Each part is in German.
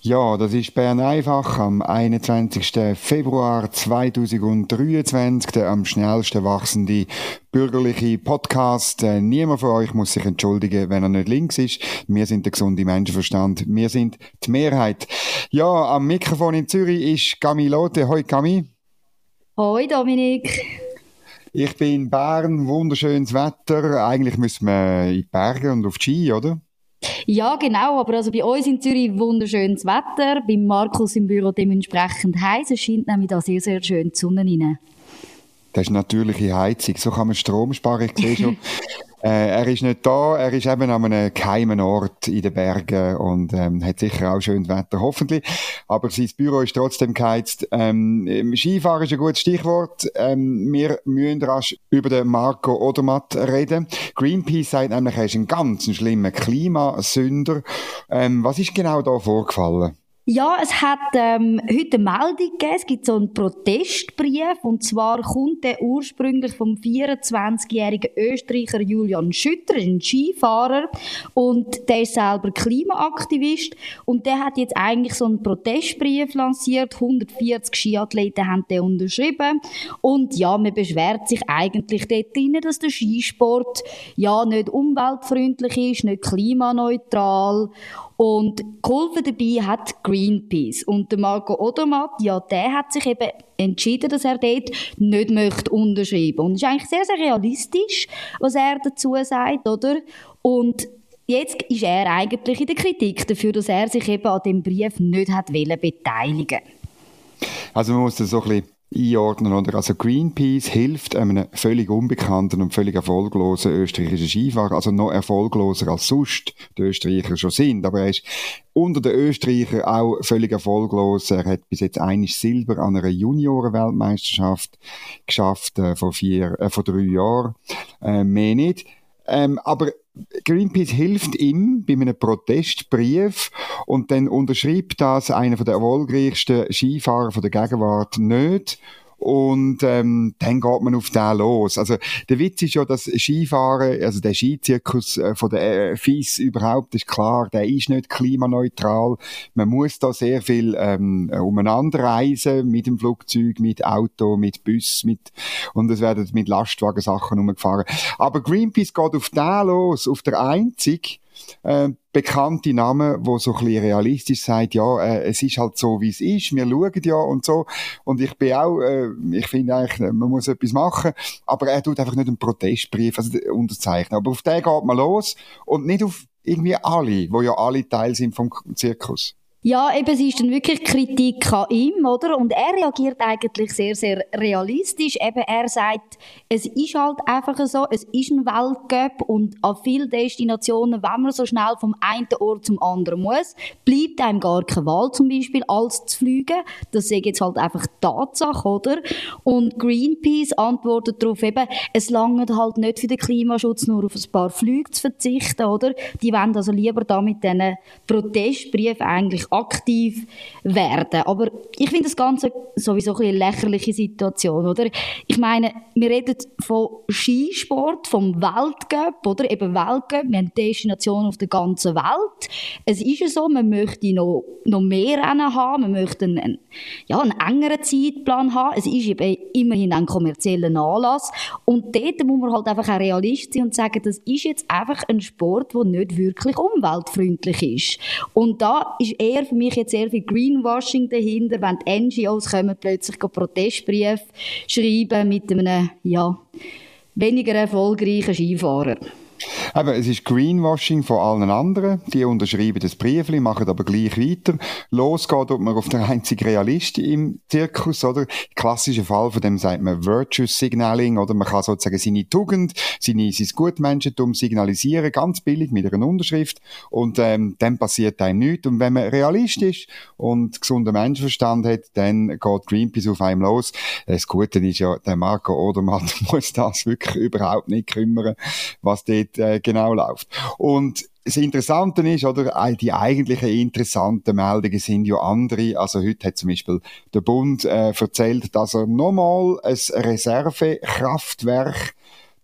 Ja, das ist Bern einfach am 21. Februar 2023, der am schnellsten wachsende bürgerliche Podcast. Äh, niemand von euch muss sich entschuldigen, wenn er nicht links ist. Wir sind der gesunde Menschenverstand. Wir sind die Mehrheit. Ja, am Mikrofon in Zürich ist Gami Lotte. Hoi Gami. Hoi Dominik. Ich bin in Bern, wunderschönes Wetter. Eigentlich müssen wir in die Berge und auf die Ski, oder? Ja, genau. Aber also bei uns in Zürich wunderschönes Wetter. Bei Markus im Büro dementsprechend heiß. Es scheint nämlich da sehr, sehr schön die Sonne rein. Das ist natürliche Heizung. So kann man Strom sparen. Ich sehe schon, Äh, er ist nicht da, er ist eben an einem geheimen Ort in den Bergen und ähm, hat sicher auch schönes Wetter, hoffentlich. Aber sein Büro ist trotzdem geheizt. Ähm, Skifahren ist ein gutes Stichwort. Ähm, wir müssen rasch über den Marco Odermatt reden. Greenpeace sagt nämlich, er ist ein ganz schlimmer Klimasünder. Ähm, was ist genau da vorgefallen? Ja, es hat ähm, heute eine Meldung gegeben. Es gibt so einen Protestbrief. Und zwar kommt der ursprünglich vom 24-jährigen Österreicher Julian Schütter, ein Skifahrer. Und der ist selber Klimaaktivist. Und der hat jetzt eigentlich so einen Protestbrief lanciert. 140 Skiathleten haben den unterschrieben. Und ja, man beschwert sich eigentlich dort drin, dass der Skisport ja nicht umweltfreundlich ist, nicht klimaneutral. Und geholfen dabei hat Greenpeace. Und der Marco Odermatt, ja, der hat sich eben entschieden, dass er dort nicht möchte unterschreiben. Und es ist eigentlich sehr, sehr realistisch, was er dazu sagt, oder? Und jetzt ist er eigentlich in der Kritik dafür, dass er sich eben an dem Brief nicht hat beteiligen Also man muss das so ein bisschen einordnen. Oder? Also Greenpeace hilft einem völlig unbekannten und völlig erfolglosen österreichischen Skifahrer, also noch erfolgloser als sonst die Österreicher schon sind. Aber er ist unter den Österreichern auch völlig erfolglos. Er hat bis jetzt einiges Silber an einer Junioren-Weltmeisterschaft geschafft, äh, vor vier, äh, vor drei Jahren. Äh, mehr nicht. Ähm, aber Greenpeace hilft ihm bei einem Protestbrief und dann unterschreibt das einer der erfolgreichsten Skifahrer der Gegenwart nicht und ähm, dann geht man auf den los. Also der Witz ist ja, dass Skifahren, also der Skizirkus äh, von der äh, FIS überhaupt ist klar, der ist nicht klimaneutral. Man muss da sehr viel ähm, umeinander reisen mit dem Flugzeug, mit Auto, mit Bus, mit und es werden mit Lastwagen Sachen umgefahren. Aber Greenpeace geht auf den los, auf der einzig äh, bekannte Namen, wo so ein bisschen realistisch sagt, ja, äh, es ist halt so, wie es ist, wir schauen ja und so. Und ich bin auch, äh, ich finde eigentlich, man muss etwas machen, aber er tut einfach nicht einen Protestbrief also unterzeichnen. Aber auf den geht man los und nicht auf irgendwie alle, wo ja alle Teil sind vom Zirkus. Ja, eben, es ist dann wirklich Kritik an ihm, oder? Und er reagiert eigentlich sehr, sehr realistisch. Eben, er sagt, es ist halt einfach so, es ist ein Weltcup und an vielen Destinationen, wenn man so schnell vom einen Ort zum anderen muss, bleibt einem gar keine Wahl, zum Beispiel, als zu fliegen. Das ist jetzt halt einfach Tatsache, oder? Und Greenpeace antwortet darauf eben, es langt halt nicht für den Klimaschutz nur auf ein paar Flüge zu verzichten, oder? Die wollen also lieber da mit diesen Protestbriefen eigentlich aktiv werden. Aber ich finde das Ganze sowieso ein eine lächerliche Situation, oder? Ich meine, wir reden von Skisport, vom Weltcup, oder? Eben Weltcup, wir haben Destinationen auf der ganzen Welt. Es ist ja so, man möchte noch, noch mehr Rennen haben, man möchte einen, ja, einen engeren Zeitplan haben. Es ist eben immerhin ein kommerzieller Anlass. Und dort muss man halt einfach auch realistisch sein und sagen, das ist jetzt einfach ein Sport, der nicht wirklich umweltfreundlich ist. Und da ist eher eher für mich jetzt sehr viel Greenwashing dahinter, wenn die NGOs kommen, plötzlich Protestbriefe schreiben mit einem, ja, weniger erfolgreichen Skifahrer. Eben, es ist Greenwashing von allen anderen. Die unterschreiben das Briefli, machen aber gleich weiter. Los geht man auf den einzigen Realist im Zirkus, oder? Klassischer Fall von dem sagt man Virtuous Signaling, oder man kann sozusagen seine Tugend, seine, sein Gutmenschentum signalisieren, ganz billig mit einer Unterschrift. Und, ähm, dann passiert einem nichts. Und wenn man Realist ist und gesunder Menschenverstand hat, dann geht Greenpeace auf einem los. Das Gute ist ja, der Marco Odermatt muss das wirklich überhaupt nicht kümmern, was dort äh, genau läuft. Und das Interessante ist, oder, die eigentlichen interessanten Meldungen sind ja andere. Also heute hat zum Beispiel der Bund äh, erzählt, dass er nochmal ein Reservekraftwerk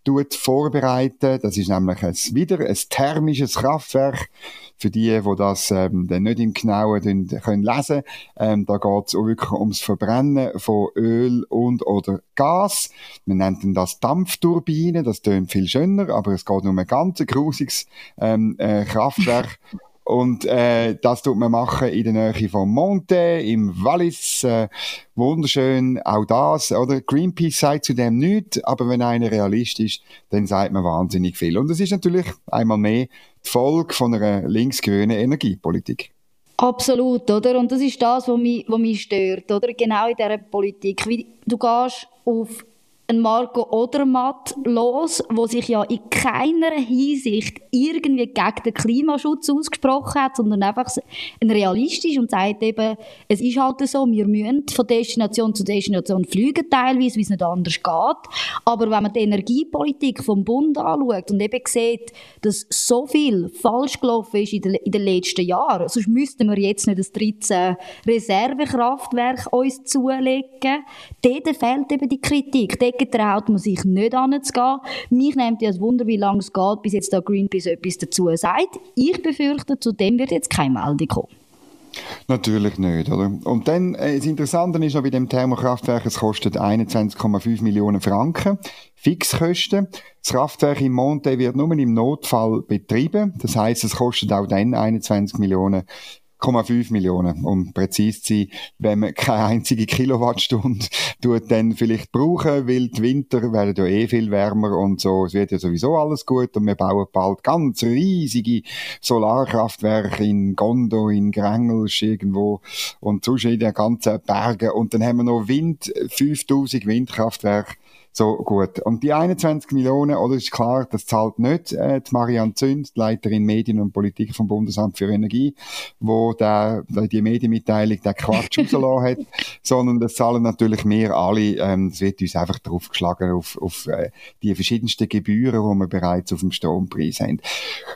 tut vorbereiten. Das ist nämlich ein, wieder ein thermisches Kraftwerk. Für die, die das ähm, dann nicht im Genauen können lesen ähm, da geht es auch wirklich ums Verbrennen von Öl und oder Gas. Man nennt das Dampfturbine, das tönt viel schöner, aber es geht um ein ganz grusiges ähm, äh, Kraftwerk. Und äh, das tut man machen in der Nähe von Monte, im Wallis. Äh, wunderschön, auch das. Oder Greenpeace sagt zu dem nichts, aber wenn einer Realist ist, dann sagt man wahnsinnig viel. Und es ist natürlich einmal mehr die Folge von einer linksgrünen Energiepolitik. Absolut, oder? Und das ist das, was mich, was mich stört, oder? Genau in dieser Politik. Wie du gehst auf ein Marco Odermatt los, wo sich ja in keiner Hinsicht irgendwie gegen den Klimaschutz ausgesprochen hat, sondern einfach ein realistisch und sagt eben, es ist halt so, wir müssen von Destination zu Destination fliegen teilweise, wie es nicht anders geht. Aber wenn man die Energiepolitik vom Bund anschaut und eben sieht, dass so viel falsch gelaufen ist in den, in den letzten Jahren, sonst müssten wir jetzt nicht das 13 Reservekraftwerk uns zulegen, dort fehlt eben die Kritik. Dort dagegen traut man sich nicht anzugehen. Mich nimmt ja das Wunder, wie lange es geht, bis jetzt da Greenpeace etwas dazu sagt. Ich befürchte, zu dem wird jetzt keine Meldung kommen. Natürlich nicht, oder? Und dann, äh, das Interessante ist noch bei dem Thermokraftwerk, es kostet 21,5 Millionen Franken. Fixkosten. Das Kraftwerk in Monte wird nur im Notfall betrieben. Das heißt, es kostet auch dann 21 Millionen 1,5 Millionen, um präzise zu sein, wenn man keine einzige Kilowattstunde tut, dann vielleicht brauchen, weil die Winter werden ja eh viel wärmer und so, es wird ja sowieso alles gut und wir bauen bald ganz riesige Solarkraftwerke in Gondo, in Grengelsch irgendwo und sonst in den ganzen Bergen. Und dann haben wir noch Wind, 5000 Windkraftwerke. So gut. Und die 21 Millionen, oder ist klar, das zahlt nicht äh, die Marianne Zünd, die Leiterin Medien und Politik vom Bundesamt für Energie, wo der, die Medienmitteilung der Quatsch rausgelassen hat, sondern das zahlen natürlich wir alle. Ähm, es wird uns einfach draufgeschlagen auf, auf äh, die verschiedensten Gebühren, die wir bereits auf dem Strompreis haben.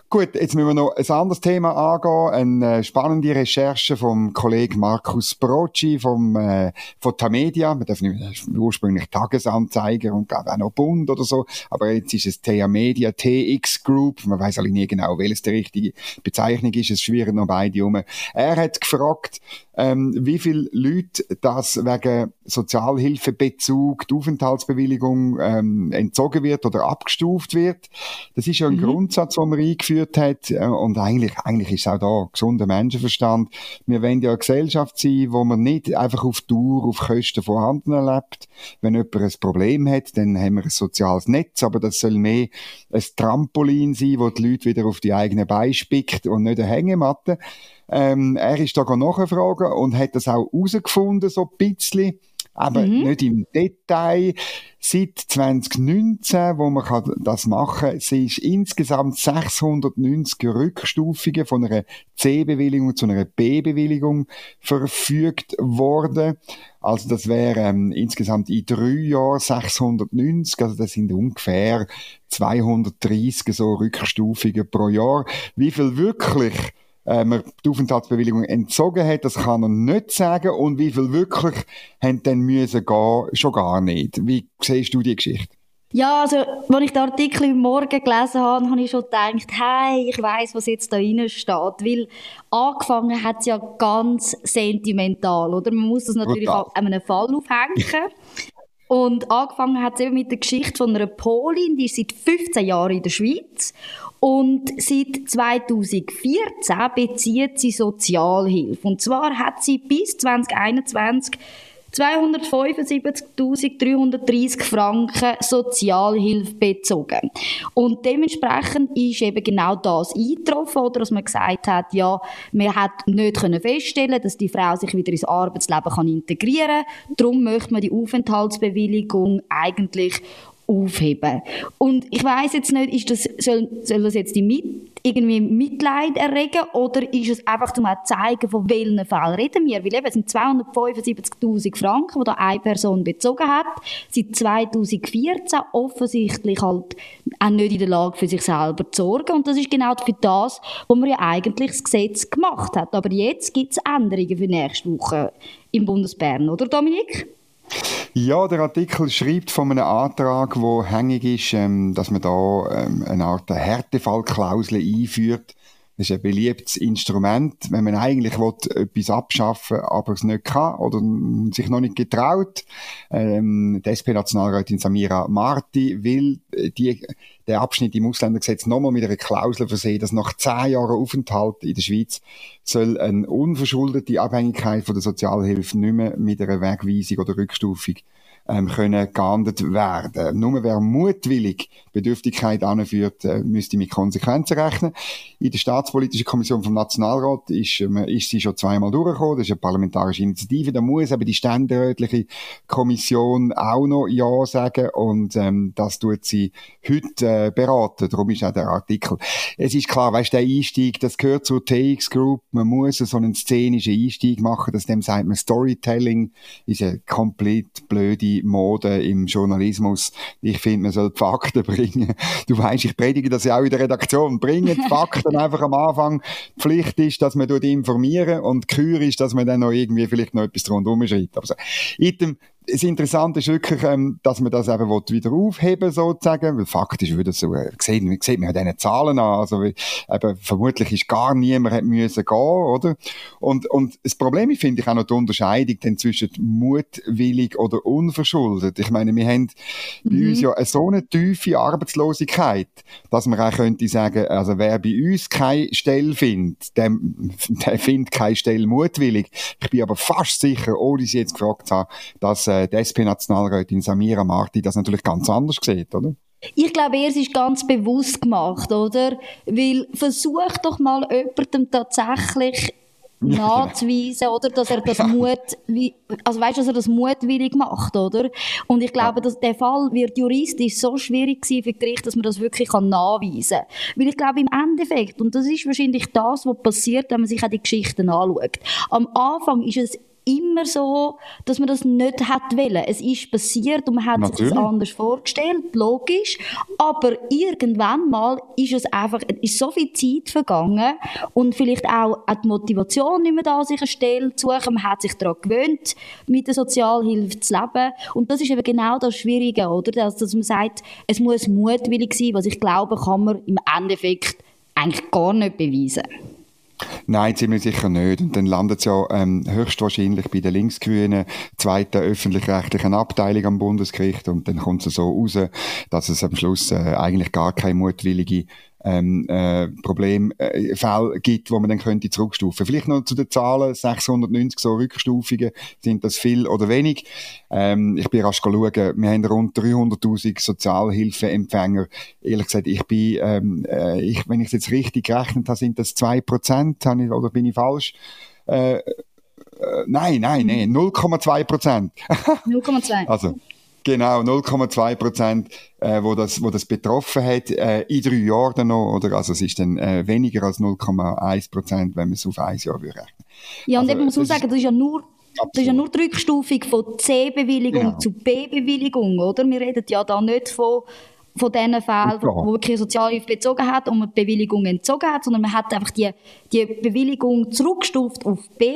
Gut, jetzt müssen wir noch ein anderes Thema angehen. Eine äh, spannende Recherche vom Kollegen Markus Brocci vom, äh, von Tamedia. Wir dürfen nicht, ursprünglich Tagesanzeiger und glaube auch noch Bund oder so. Aber jetzt ist es TH Media, TX Group. Man weiß alle nie genau, welches die richtige Bezeichnung ist. Es schwirren noch beide um. Er hat gefragt, ähm, wie viele Leute das wegen Sozialhilfebezug, die Aufenthaltsbewilligung ähm, entzogen wird oder abgestuft wird. Das ist ja ein mhm. Grundsatz, den man eingeführt hat äh, und eigentlich, eigentlich ist auch da gesunder Menschenverstand. Wir wollen ja eine Gesellschaft sein, wo man nicht einfach auf Tour, auf Kosten vorhanden erlebt. Wenn jemand ein Problem hat, dann haben wir ein soziales Netz, aber das soll mehr ein Trampolin sein, wo die Leute wieder auf die eigenen Beine spickt und nicht eine Hängematte. Ähm, er ist da nachgefragt und hat das auch herausgefunden, so ein bisschen. Aber mhm. nicht im Detail. Seit 2019, wo man das machen kann, sind insgesamt 690 Rückstufungen von einer C-Bewilligung zu einer B-Bewilligung verfügt worden. Also das wäre ähm, insgesamt in drei Jahren 690, also das sind ungefähr 230 so Rückstufungen pro Jahr. Wie viel wirklich äh, man die Aufenthaltsbewilligung entzogen hat, das kann er nicht sagen. Und wie viel wirklich haben dann müssen gehen, schon gar nicht. Wie siehst du die Geschichte? Ja, also, als ich den Artikel im Morgen gelesen habe, habe ich schon gedacht, hey, ich weiß, was jetzt da drin steht. Weil angefangen hat es ja ganz sentimental, oder? Man muss das natürlich an einem Fall aufhängen. Und angefangen hat es eben mit der Geschichte von einer Polin, die ist seit 15 Jahren in der Schweiz und seit 2014 bezieht sie Sozialhilfe. Und zwar hat sie bis 2021 275.330 Franken Sozialhilfe bezogen. Und dementsprechend ist eben genau das eingetroffen, oder dass man gesagt hat, ja, man hat nicht können feststellen, dass die Frau sich wieder ins Arbeitsleben kann integrieren kann. Darum möchte man die Aufenthaltsbewilligung eigentlich aufheben. Und ich weiß jetzt nicht, ist das, soll, soll das jetzt die, irgendwie Mitleid erregen oder ist es einfach um zu zeigen, von welchen Fällen reden wir? Weil eben, es sind 275'000 Franken, die da eine Person bezogen hat, seit 2014 offensichtlich halt auch nicht in der Lage für sich selber zu sorgen und das ist genau für das, wo man ja eigentlich das Gesetz gemacht hat. Aber jetzt gibt es Änderungen für nächste Woche im Bundesbern, oder Dominik? Ja, der Artikel schreibt von einem Antrag, wo hängig ist, ähm, dass man da ähm, eine Art Härtefallklausel einführt. Das ist ein beliebtes Instrument, wenn man eigentlich will, etwas abschaffen aber es nicht kann oder sich noch nicht getraut. Ähm, die SP-Nationalrätin Samira Marti will die, den Abschnitt im Ausländergesetz nochmal mit einer Klausel versehen, dass nach zehn Jahren Aufenthalt in der Schweiz soll eine unverschuldete Abhängigkeit von der Sozialhilfe nicht mehr mit einer Wegweisung oder Rückstufung ähm, können geahndet werden. Nur wer mutwillig Bedürftigkeit anführt, äh, müsste mit Konsequenzen rechnen. In der Staatspolitischen Kommission vom Nationalrat ist, ähm, ist sie schon zweimal durchgekommen. Das ist eine parlamentarische Initiative. Da muss eben die ständerätliche Kommission auch noch Ja sagen und ähm, das tut sie heute äh, beraten. Darum ist auch der Artikel. Es ist klar, weißt, der Einstieg, das gehört zur TX Group. Man muss so einen szenischen Einstieg machen. Das dem sagt man Storytelling. Ist eine komplett blöde Mode im Journalismus. Ich finde, man soll die Fakten bringen. Du weißt, ich predige das ja auch in der Redaktion. Bringen die Fakten einfach am Anfang. Die Pflicht ist, dass man dort informieren und die Kür ist, dass man dann noch irgendwie vielleicht noch etwas rundherum schreibt. Aber so. Item, das Interessante ist wirklich, ähm, dass man das eben wieder aufheben sozusagen, weil faktisch würde so, äh, sieht, sieht man ja diese Zahlen an, also eben, vermutlich ist gar niemand hat müssen gehen, oder? Und, und das Problem finde ich auch noch die Unterscheidung dann zwischen mutwillig oder unverschuldet. Ich meine, wir haben mhm. bei uns ja so eine tiefe Arbeitslosigkeit, dass man auch könnte sagen, also wer bei uns keine Stelle findet, der, der findet keine Stelle mutwillig. Ich bin aber fast sicher, ohne sie jetzt gefragt zu haben, dass äh, die SP-Nationalrätin Samira Marti das natürlich ganz anders sieht, oder? Ich glaube, er ist ganz bewusst gemacht, oder? Weil versuch doch mal jemandem tatsächlich nachzuweisen, oder? Dass er das Mut, also weißt, dass er das mutwillig macht, oder? Und ich glaube, dass der Fall wird juristisch so schwierig sein für Gericht, dass man das wirklich kann nachweisen kann. Weil ich glaube, im Endeffekt, und das ist wahrscheinlich das, was passiert, wenn man sich auch die Geschichten anschaut. Am Anfang ist es immer so, dass man das nicht hat wollen. Es ist passiert und man hat Natürlich. sich das anders vorgestellt, logisch. Aber irgendwann mal ist es einfach, ist so viel Zeit vergangen und vielleicht auch die Motivation nicht mehr da, sich eine Stelle zu suchen. Man hat sich daran gewöhnt, mit der Sozialhilfe zu leben. Und das ist eben genau das Schwierige, oder? Dass, dass man sagt, es muss mutwillig sein, was ich glaube, kann man im Endeffekt eigentlich gar nicht beweisen. Nein, ziemlich sicher nicht. Und dann landet es ja ähm, höchstwahrscheinlich bei der linksgrünen zweiten öffentlich-rechtlichen Abteilung am Bundesgericht und dann kommt es so raus, dass es am Schluss äh, eigentlich gar keine mutwillige ähm, äh, Problemfälle äh, gibt, wo man dann könnte zurückstufen. Vielleicht noch zu den Zahlen, 690 so Rückstufungen, sind das viel oder wenig? Ähm, ich bin rasch schauen, wir haben rund 300'000 Sozialhilfeempfänger. Ehrlich gesagt, ich bin, ähm, äh, ich, wenn ich es jetzt richtig gerechnet habe, sind das 2%, oder bin ich falsch? Äh, äh, nein, nein, nein, 0,2 Prozent. 0,2. also, Genau, 0,2 Prozent, äh, wo, das, wo das betroffen hat, äh, in drei Jahren dann noch, oder? Also es ist dann äh, weniger als 0,1 Prozent, wenn man es auf ein Jahr rechnen Ja, und also, eben muss man sagen, das ist ja nur Absolut. Das ist ja nur die Rückstufung von C-Bewilligung genau. zu B-Bewilligung, oder? Wir reden ja da nicht von, von diesen Fällen, wo wirklich Sozialhilfe bezogen hat und man die Bewilligung entzogen hat, sondern man hat einfach die, die Bewilligung zurückgestuft auf B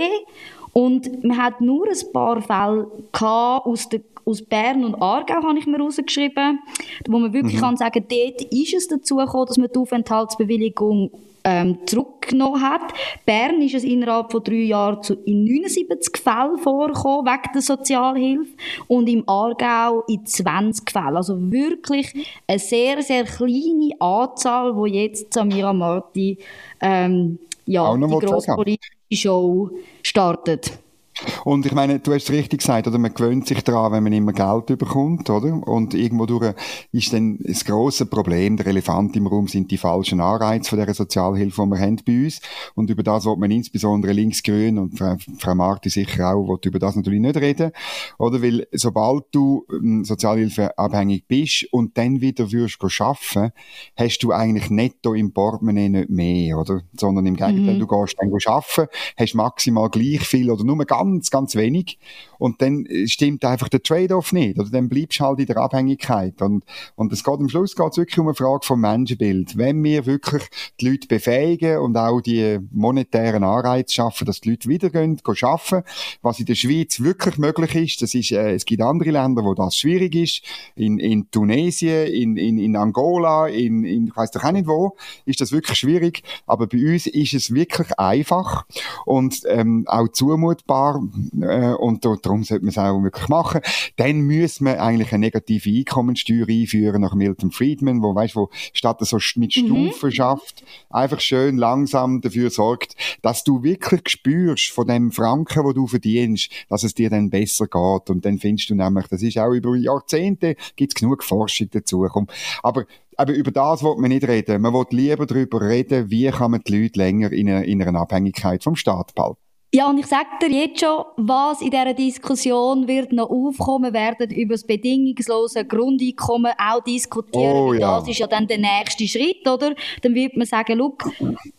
und man hat nur ein paar Fälle aus der aus Bern und Aargau habe ich mir rausgeschrieben, wo man wirklich mhm. kann sagen, dort ist es dazu gekommen, dass man die Aufenthaltsbewilligung ähm, zurückgenommen hat. Bern ist es innerhalb von drei Jahren zu, in 79 Fällen vorgekommen, wegen der Sozialhilfe, und im Aargau in 20 Fällen. Also wirklich eine sehr, sehr kleine Anzahl, wo jetzt Samira Marti ähm, ja, die grosse politische Show startet. Und ich meine, du hast richtig gesagt, oder man gewöhnt sich daran, wenn man immer Geld bekommt, oder? Und irgendwo durch ist dann das grosse Problem, der Elefant im Raum sind die falschen Anreize von der Sozialhilfe, die wir haben bei uns. Und über das wird man insbesondere linksgrün und Frau, Frau Marti sicher auch, wird über das natürlich nicht reden, oder? Weil sobald du ähm, sozialhilfeabhängig bist und dann wieder würdest arbeiten, hast du eigentlich netto im Portemonnaie nicht mehr, oder? Sondern im Gegenteil, mhm. du gehst dann arbeiten, hast maximal gleich viel oder nur ganz, ganz wenig und dann stimmt einfach der Trade-off nicht, oder? Dann bleibst du halt in der Abhängigkeit. Und, und es geht am Schluss geht's wirklich um eine Frage vom Menschenbild. Wenn wir wirklich die Leute befähigen und auch die monetären Anreize schaffen, dass die Leute wieder gehen, gehen arbeiten, was in der Schweiz wirklich möglich ist, das ist, äh, es gibt andere Länder, wo das schwierig ist, in, in Tunesien, in, in, in Angola, in, in ich weiss doch auch nicht wo, ist das wirklich schwierig, aber bei uns ist es wirklich einfach und ähm, auch zumutbar äh, und darum sollte man es auch wirklich machen. Dann müssen wir eigentlich eine negative Einkommenssteuer einführen nach Milton Friedman, wo, weißt, wo statt so mit mhm. Stufen mhm. schafft, einfach schön langsam dafür sorgt, dass du wirklich spürst von dem Franken, wo du verdienst, dass es dir dann besser geht und dann findest du nämlich, das ist auch über Jahrzehnte, gibt's genug Forschung dazu. Aber aber über das will man nicht reden. Man will lieber darüber reden, wie kann man die Leute länger in einer, in einer Abhängigkeit vom Staat behalten. Ja, und ich sage dir jetzt schon, was in dieser Diskussion wird noch aufkommen, werden über das bedingungslose Grundeinkommen auch diskutieren. Oh, ja. Das ist ja dann der nächste Schritt, oder? Dann wird man sagen, look,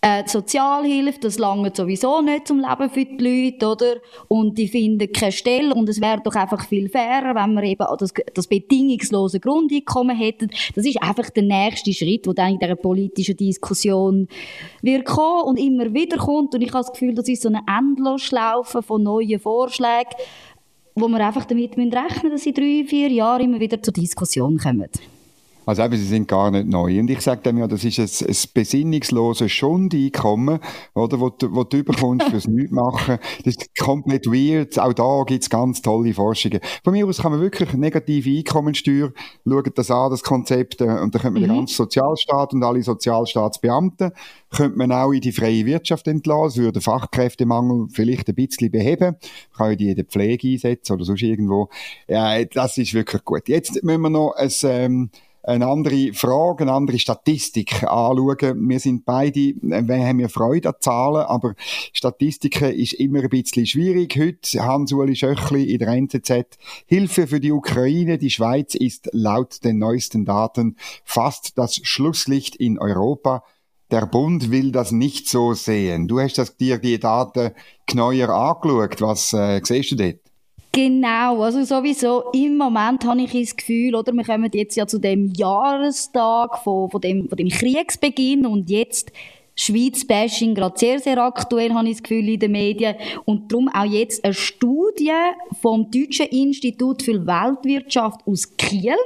äh, die Sozialhilfe, das lange sowieso nicht zum Leben für die Leute, oder? Und die finden keine Stelle und es wäre doch einfach viel fairer, wenn wir eben das, das bedingungslose Grundeinkommen hätten. Das ist einfach der nächste Schritt, der dann in dieser politischen Diskussion wird kommen und immer wieder kommt. Und ich habe das Gefühl, das ist so eine Endlose Endlosschlaufe von neuen Vorschlägen, wo wir einfach damit rechnen müssen, dass in drei, vier Jahren immer wieder zur Diskussion kommen. Also eben, sie sind gar nicht neu. Und ich sage dem ja, das ist ein, ein besinnungsloses Schundeinkommen, oder, wo, du, wo du überkommst fürs Nichtmachen. Das ist komplett weird. Auch da gibt's ganz tolle Forschungen. Von mir aus kann man wirklich negative Einkommensteuer, schauen das an, das Konzept, äh, und dann könnte man mhm. den ganzen Sozialstaat und alle Sozialstaatsbeamten, könnte man auch in die freie Wirtschaft entlassen, würde Fachkräftemangel vielleicht ein bisschen beheben, man kann ja die in der Pflege einsetzen oder sonst irgendwo. Ja, das ist wirklich gut. Jetzt müssen wir noch ein, ähm, eine andere Frage, eine andere Statistik anschauen. Wir sind beide, äh, wir haben ja Freude an Zahlen, aber Statistiken ist immer ein bisschen schwierig. Heute Hans-Uli Schöchli in der NZZ. Hilfe für die Ukraine. Die Schweiz ist laut den neuesten Daten fast das Schlusslicht in Europa. Der Bund will das nicht so sehen. Du hast das, dir die Daten genauer angeschaut. Was äh, siehst du dort? Genau, also sowieso im Moment habe ich das Gefühl, oder wir kommen jetzt ja zu dem Jahrestag von, von, dem, von dem Kriegsbeginn und jetzt Schweiz-Bashing gerade sehr, sehr aktuell, habe ich das Gefühl, in den Medien. Und darum auch jetzt eine Studie vom Deutschen Institut für Weltwirtschaft aus Kiel.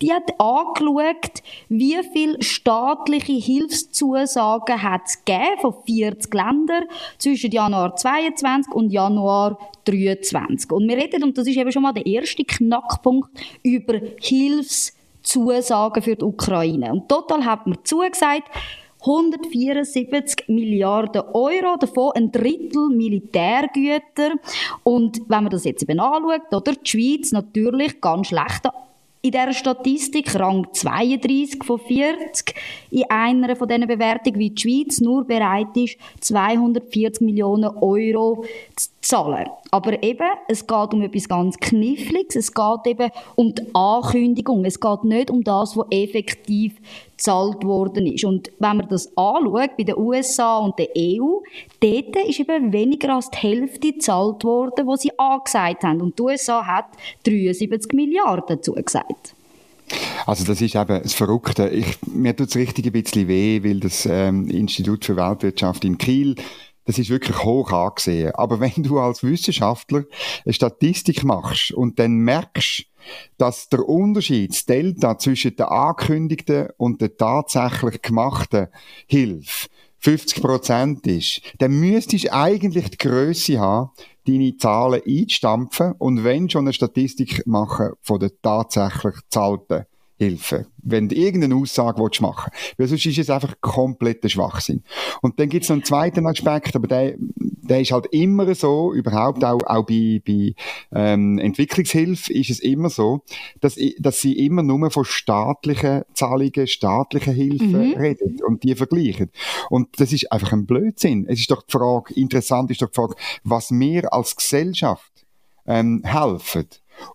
Die hat angeschaut, wie viele staatliche Hilfszusagen hat es gegeben von 40 Ländern zwischen Januar 22 und Januar 23. Und wir reden, und das ist eben schon mal der erste Knackpunkt, über Hilfszusagen für die Ukraine. Und total hat man zugesagt, 174 Milliarden Euro, davon ein Drittel Militärgüter. Und wenn man das jetzt eben anschaut, oder, die Schweiz natürlich ganz schlecht in dieser Statistik, Rang 32 von 40, in einer von diesen Bewertungen, wie die Schweiz nur bereit ist, 240 Millionen Euro zu zahlen. Aber eben, es geht um etwas ganz Kniffliges, es geht eben um die Ankündigung, es geht nicht um das, was effektiv gezahlt worden ist. Und wenn man das anschaut, bei den USA und der EU, dort ist eben weniger als die Hälfte gezahlt worden, was sie angesagt haben. Und die USA hat 73 Milliarden zugesagt. Also das ist eben das Verrückte. Ich, mir tut es richtig ein bisschen weh, weil das ähm, Institut für Weltwirtschaft in Kiel das ist wirklich hoch angesehen. Aber wenn du als Wissenschaftler eine Statistik machst und dann merkst, dass der Unterschied, das Delta zwischen der angekündigten und der tatsächlich gemachten Hilfe 50 Prozent ist, dann müsstest du eigentlich die Größe haben, deine Zahlen einzustampfen und wenn schon eine Statistik machen von der tatsächlich zahlten Hilfe. Wenn du irgendeine Aussage willst machen Weil sonst ist es einfach kompletter Schwachsinn. Und dann gibt es noch einen zweiten Aspekt, aber der, der ist halt immer so, überhaupt auch, auch bei, bei ähm, Entwicklungshilfe ist es immer so, dass, dass sie immer nur von staatlichen Zahlungen, staatlichen Hilfen mhm. reden und die vergleichen. Und das ist einfach ein Blödsinn. Es ist doch die Frage, interessant ist doch die Frage, was wir als Gesellschaft ähm, helfen.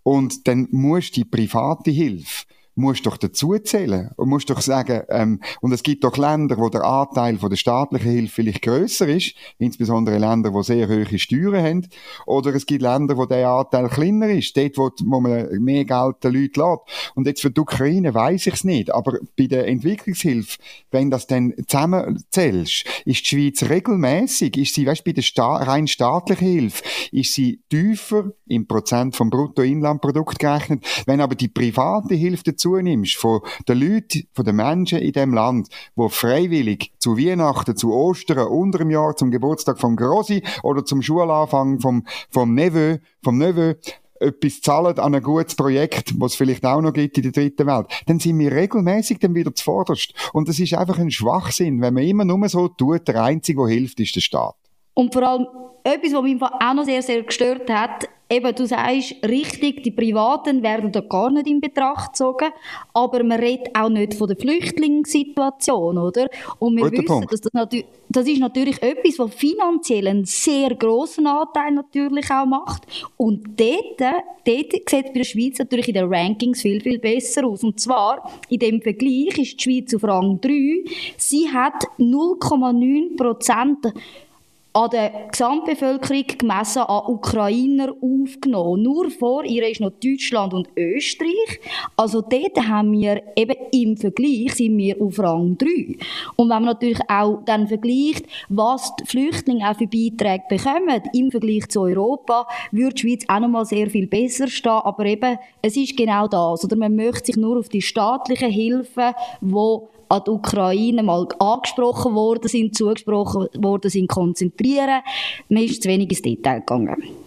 Und dann muss die private Hilfe musst doch dazu zählen und musst doch sagen, ähm, und es gibt doch Länder, wo der Anteil von der staatlichen Hilfe vielleicht größer ist, insbesondere Länder, wo sehr hohe Steuern haben, oder es gibt Länder, wo der Anteil kleiner ist, dort, wo, wo man mehr Geld den Leuten lässt. Und jetzt für die Ukraine weiß ich es nicht, aber bei der Entwicklungshilfe, wenn das dann zusammenzählst, ist die Schweiz regelmäßig, ist sie, weißt, bei der Sta rein staatlichen Hilfe, ist sie tiefer im Prozent vom Bruttoinlandprodukt gerechnet, wenn aber die private Hilfe dazu zunimmst von den Leuten, von den Menschen in dem Land, wo freiwillig zu Weihnachten, zu Ostern, unter dem Jahr, zum Geburtstag vom Grossi oder zum Schulanfang vom, vom Neveu, vom Neveu, etwas zahlen an ein gutes Projekt, was es vielleicht auch noch gibt in der dritten Welt, dann sind wir regelmäßig dann wieder zuvorderst. Und das ist einfach ein Schwachsinn, wenn man immer nur so tut, der Einzige, der hilft, ist der Staat. Und vor allem etwas, was mich auch noch sehr, sehr gestört hat, eben, du sagst richtig, die Privaten werden da gar nicht in Betracht gezogen, aber man redet auch nicht von der Flüchtlingssituation, oder? Und wir Guter wissen, Punkt. dass das, natürlich, das ist natürlich etwas, was finanziell einen sehr grossen Anteil natürlich auch macht. Und dort, dort sieht es bei der Schweiz natürlich in den Rankings viel, viel besser aus. Und zwar, in dem Vergleich ist die Schweiz auf Rang 3. Sie hat 0,9 Prozent an der Gesamtbevölkerung gemessen an Ukrainer aufgenommen. Nur vor ihr ist noch Deutschland und Österreich. Also dort haben wir eben im Vergleich sind wir auf Rang 3. Und wenn man natürlich auch dann vergleicht, was die Flüchtlinge auch für Beiträge bekommen im Vergleich zu Europa, würde die Schweiz auch noch mal sehr viel besser stehen. Aber eben, es ist genau das. Oder man möchte sich nur auf die staatlichen Hilfen, die an die Ukraine mal angesprochen worden sind, zugesprochen worden sind, konzentrieren. Man ist zu wenig ins Detail gegangen.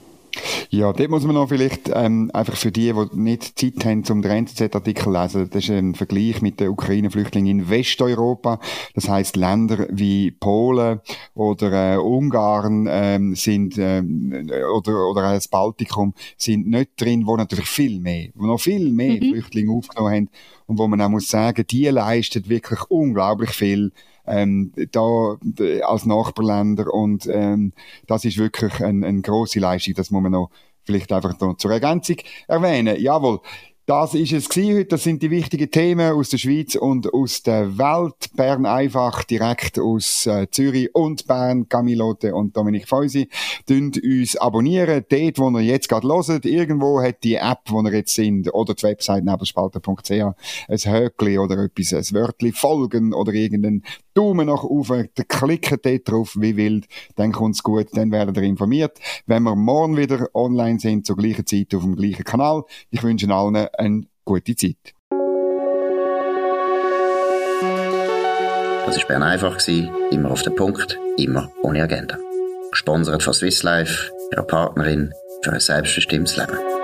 Ja, dort muss man noch vielleicht ähm, einfach für die, die nicht Zeit haben, um den NZZ-Artikel zu lesen, das ist ein Vergleich mit den Ukraine-Flüchtlingen in Westeuropa. Das heißt Länder wie Polen oder äh, Ungarn ähm, sind ähm, oder oder das Baltikum sind nicht drin, wo natürlich viel mehr, wo noch viel mehr mhm. Flüchtlinge aufgenommen haben und wo man auch muss sagen, die leistet wirklich unglaublich viel ähm, da als Nachbarländer und ähm, das ist wirklich eine ein große Leistung, das muss man noch vielleicht einfach noch zur Ergänzung erwähnen. Jawohl, das ist es heute. Das sind die wichtigen Themen aus der Schweiz und aus der Welt. Bern einfach direkt aus äh, Zürich und Bern. Camilote und Dominik Feusi. Dünnt uns abonnieren. Dort, wo ihr jetzt gerade hört. Irgendwo hat die App, wo ihr jetzt sind, oder die Website nebelspalter.ch ein Höckli oder etwas, ein Wörtli folgen oder irgendeinen Daumen nach oben. Klickt dort drauf, wie wild. Dann kommt's gut. Dann werdet ihr informiert. Wenn wir morgen wieder online sind, zur gleichen Zeit auf dem gleichen Kanal. Ich wünsche allen eine gute Zeit. Das war Bern einfach, immer auf den Punkt, immer ohne Agenda. Gesponsert von Swiss Life, ihrer Partnerin für ein selbstbestimmtes Leben.